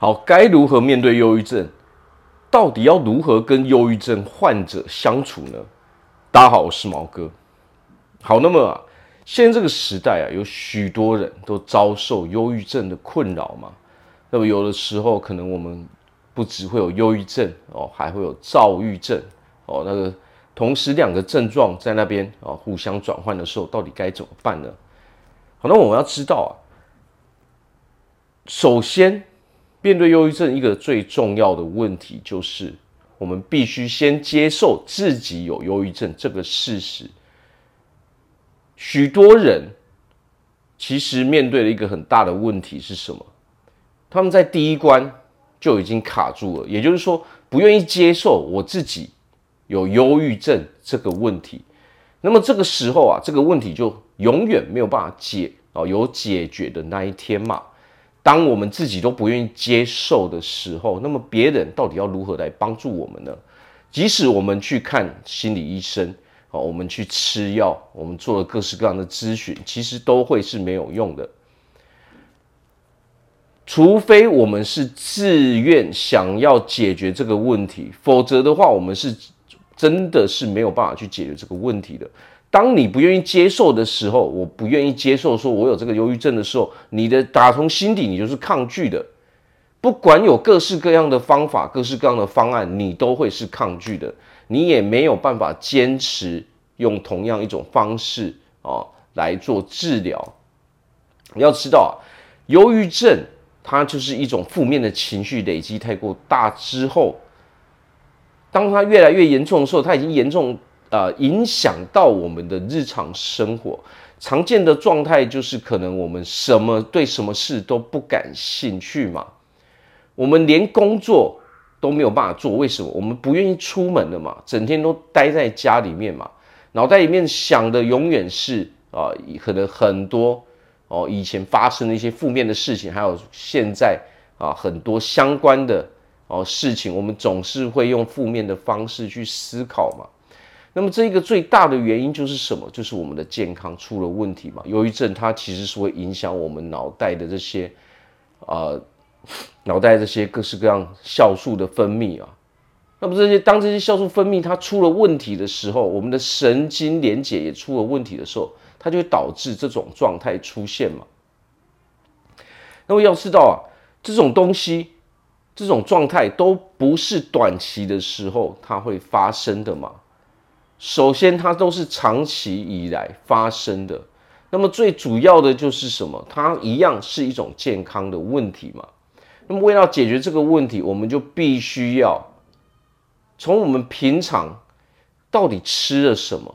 好，该如何面对忧郁症？到底要如何跟忧郁症患者相处呢？大家好，我是毛哥。好，那么啊，现在这个时代啊，有许多人都遭受忧郁症的困扰嘛。那么有的时候，可能我们不只会有忧郁症哦，还会有躁郁症哦。那个同时两个症状在那边啊互相转换的时候，到底该怎么办呢？好，那我们要知道啊，首先。面对忧郁症，一个最重要的问题就是，我们必须先接受自己有忧郁症这个事实。许多人其实面对了一个很大的问题是什么？他们在第一关就已经卡住了，也就是说，不愿意接受我自己有忧郁症这个问题。那么这个时候啊，这个问题就永远没有办法解啊，有解决的那一天嘛。当我们自己都不愿意接受的时候，那么别人到底要如何来帮助我们呢？即使我们去看心理医生，哦，我们去吃药，我们做了各式各样的咨询，其实都会是没有用的。除非我们是自愿想要解决这个问题，否则的话，我们是真的是没有办法去解决这个问题的。当你不愿意接受的时候，我不愿意接受说我有这个忧郁症的时候，你的打从心底你就是抗拒的，不管有各式各样的方法、各式各样的方案，你都会是抗拒的，你也没有办法坚持用同样一种方式啊来做治疗。你要知道啊，忧郁症它就是一种负面的情绪累积太过大之后，当它越来越严重的时候，它已经严重。呃，影响到我们的日常生活，常见的状态就是可能我们什么对什么事都不感兴趣嘛，我们连工作都没有办法做，为什么？我们不愿意出门了嘛，整天都待在家里面嘛，脑袋里面想的永远是啊、可能很多哦，以前发生的一些负面的事情，还有现在啊、很多相关的哦事情，我们总是会用负面的方式去思考嘛。那么这一个最大的原因就是什么？就是我们的健康出了问题嘛。忧郁症它其实是会影响我们脑袋的这些，呃，脑袋这些各式各样酵素的分泌啊。那么这些当这些酵素分泌它出了问题的时候，我们的神经连结也出了问题的时候，它就会导致这种状态出现嘛。那么要知道啊，这种东西、这种状态都不是短期的时候它会发生的嘛。首先，它都是长期以来发生的。那么最主要的就是什么？它一样是一种健康的问题嘛。那么为了解决这个问题，我们就必须要从我们平常到底吃了什么，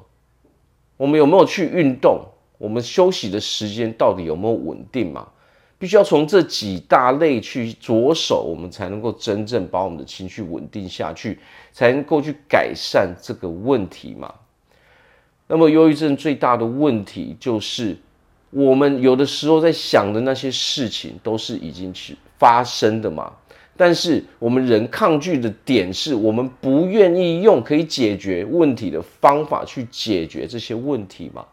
我们有没有去运动，我们休息的时间到底有没有稳定嘛？必须要从这几大类去着手，我们才能够真正把我们的情绪稳定下去，才能够去改善这个问题嘛。那么，忧郁症最大的问题就是，我们有的时候在想的那些事情都是已经去发生的嘛。但是，我们人抗拒的点是我们不愿意用可以解决问题的方法去解决这些问题嘛。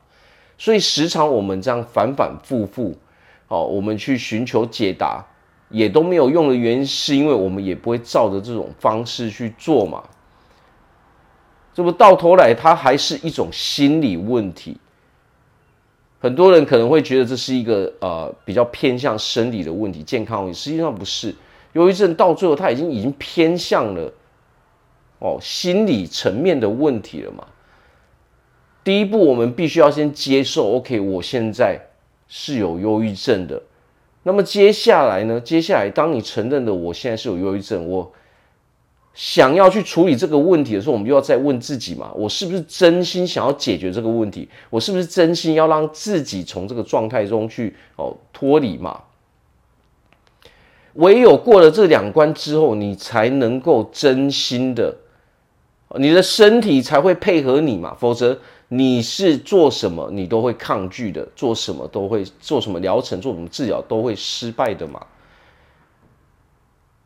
所以，时常我们这样反反复复。哦，我们去寻求解答，也都没有用的原因，是因为我们也不会照着这种方式去做嘛。这不到头来，它还是一种心理问题。很多人可能会觉得这是一个呃比较偏向生理的问题、健康问题，实际上不是。忧郁症到最后，它已经已经偏向了哦心理层面的问题了嘛。第一步，我们必须要先接受，OK，我现在。是有忧郁症的，那么接下来呢？接下来，当你承认了我现在是有忧郁症，我想要去处理这个问题的时候，我们就要再问自己嘛：我是不是真心想要解决这个问题？我是不是真心要让自己从这个状态中去哦脱离嘛？唯有过了这两关之后，你才能够真心的，你的身体才会配合你嘛，否则。你是做什么，你都会抗拒的；做什么都会做什么疗程，做什么治疗都会失败的嘛。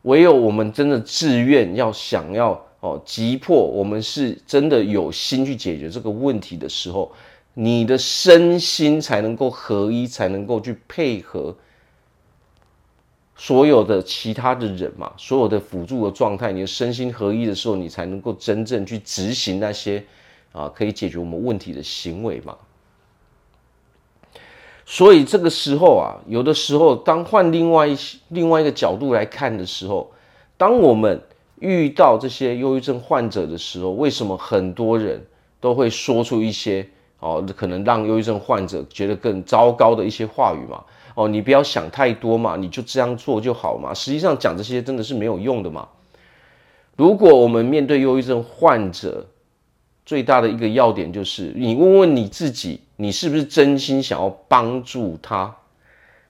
唯有我们真的自愿要想要哦，急迫我们是真的有心去解决这个问题的时候，你的身心才能够合一，才能够去配合，所有的其他的人嘛，所有的辅助的状态，你的身心合一的时候，你才能够真正去执行那些啊可以解决我们问题的行为嘛。所以这个时候啊，有的时候当换另外一另外一个角度来看的时候，当我们遇到这些忧郁症患者的时候，为什么很多人都会说出一些哦，可能让忧郁症患者觉得更糟糕的一些话语嘛？哦，你不要想太多嘛，你就这样做就好嘛。实际上讲这些真的是没有用的嘛。如果我们面对忧郁症患者，最大的一个要点就是，你问问你自己，你是不是真心想要帮助他？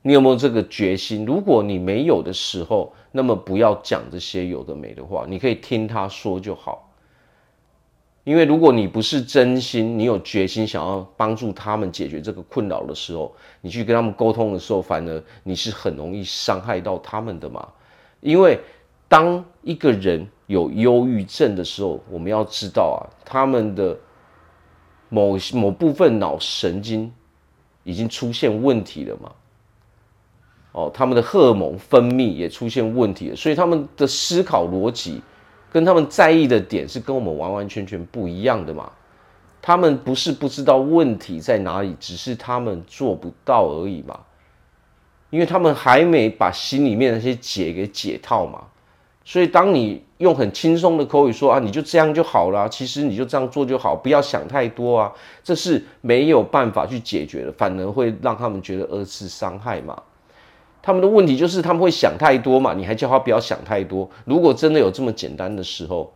你有没有这个决心？如果你没有的时候，那么不要讲这些有的没的话，你可以听他说就好。因为如果你不是真心，你有决心想要帮助他们解决这个困扰的时候，你去跟他们沟通的时候，反而你是很容易伤害到他们的嘛。因为当一个人有忧郁症的时候，我们要知道啊，他们的某某部分脑神经已经出现问题了嘛。哦，他们的荷尔蒙分泌也出现问题了，所以他们的思考逻辑。跟他们在意的点是跟我们完完全全不一样的嘛？他们不是不知道问题在哪里，只是他们做不到而已嘛。因为他们还没把心里面那些结给解套嘛。所以当你用很轻松的口语说啊，你就这样就好了，其实你就这样做就好，不要想太多啊，这是没有办法去解决的，反而会让他们觉得二次伤害嘛。他们的问题就是他们会想太多嘛，你还叫他不要想太多。如果真的有这么简单的时候，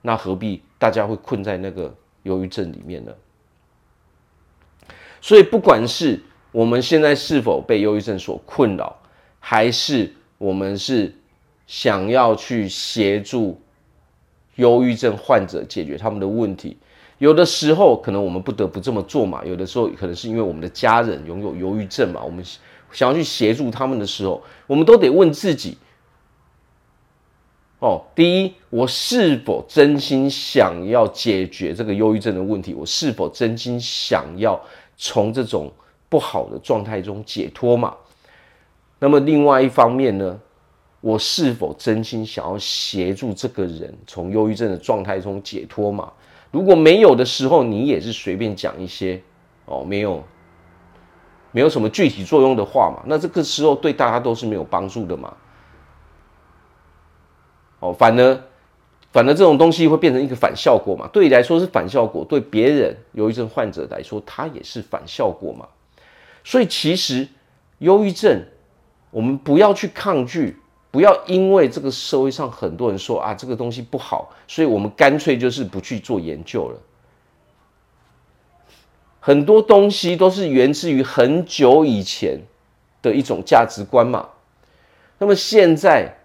那何必大家会困在那个忧郁症里面呢？所以，不管是我们现在是否被忧郁症所困扰，还是我们是想要去协助忧郁症患者解决他们的问题，有的时候可能我们不得不这么做嘛。有的时候可能是因为我们的家人拥有忧郁症嘛，我们。想要去协助他们的时候，我们都得问自己：哦，第一，我是否真心想要解决这个忧郁症的问题？我是否真心想要从这种不好的状态中解脱嘛？那么另外一方面呢，我是否真心想要协助这个人从忧郁症的状态中解脱嘛？如果没有的时候，你也是随便讲一些哦，没有。没有什么具体作用的话嘛，那这个时候对大家都是没有帮助的嘛。哦，反而，反而这种东西会变成一个反效果嘛。对你来说是反效果，对别人忧郁症患者来说，他也是反效果嘛。所以其实忧郁症，我们不要去抗拒，不要因为这个社会上很多人说啊这个东西不好，所以我们干脆就是不去做研究了。很多东西都是源自于很久以前的一种价值观嘛。那么现在，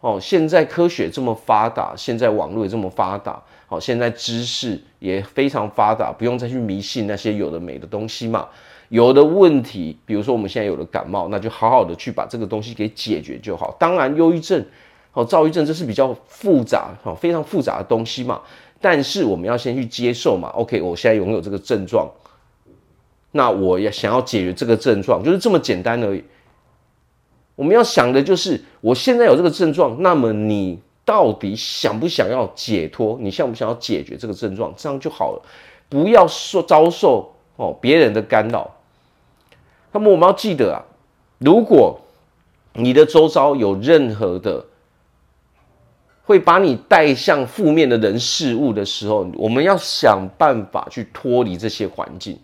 哦，现在科学这么发达，现在网络也这么发达，好，现在知识也非常发达，不用再去迷信那些有的没的东西嘛。有的问题，比如说我们现在有了感冒，那就好好的去把这个东西给解决就好。当然，忧郁症、哦，躁郁症这是比较复杂、哦，非常复杂的东西嘛。但是我们要先去接受嘛，OK，我现在拥有这个症状，那我也想要解决这个症状，就是这么简单而已。我们要想的就是，我现在有这个症状，那么你到底想不想要解脱？你想不想要解决这个症状？这样就好了，不要受遭受哦别人的干扰。那么我们要记得啊，如果你的周遭有任何的。会把你带向负面的人事物的时候，我们要想办法去脱离这些环境，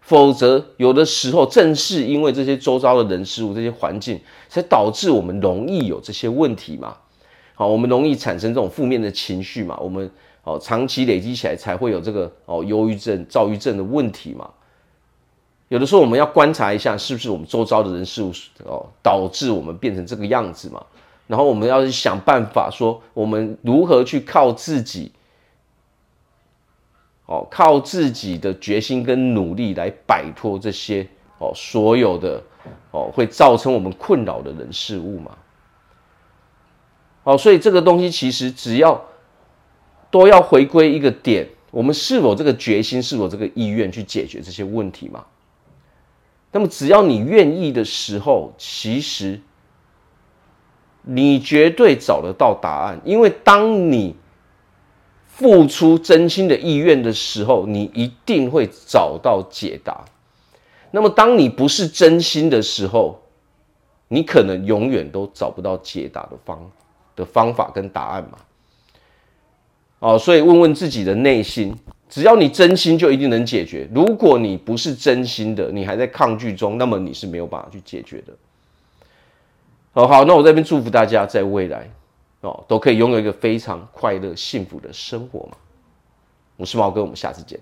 否则有的时候正是因为这些周遭的人事物、这些环境，才导致我们容易有这些问题嘛。好，我们容易产生这种负面的情绪嘛。我们哦，长期累积起来才会有这个哦，忧郁症、躁郁症的问题嘛。有的时候我们要观察一下，是不是我们周遭的人事物哦，导致我们变成这个样子嘛。然后我们要去想办法，说我们如何去靠自己，哦，靠自己的决心跟努力来摆脱这些哦，所有的哦，会造成我们困扰的人事物嘛。哦，所以这个东西其实只要都要回归一个点，我们是否这个决心，是否这个意愿去解决这些问题嘛？那么只要你愿意的时候，其实。你绝对找得到答案，因为当你付出真心的意愿的时候，你一定会找到解答。那么，当你不是真心的时候，你可能永远都找不到解答的方的方法跟答案嘛。哦，所以问问自己的内心，只要你真心，就一定能解决。如果你不是真心的，你还在抗拒中，那么你是没有办法去解决的。好好，那我这边祝福大家，在未来哦，都可以拥有一个非常快乐、幸福的生活嘛。我是毛哥，我们下次见。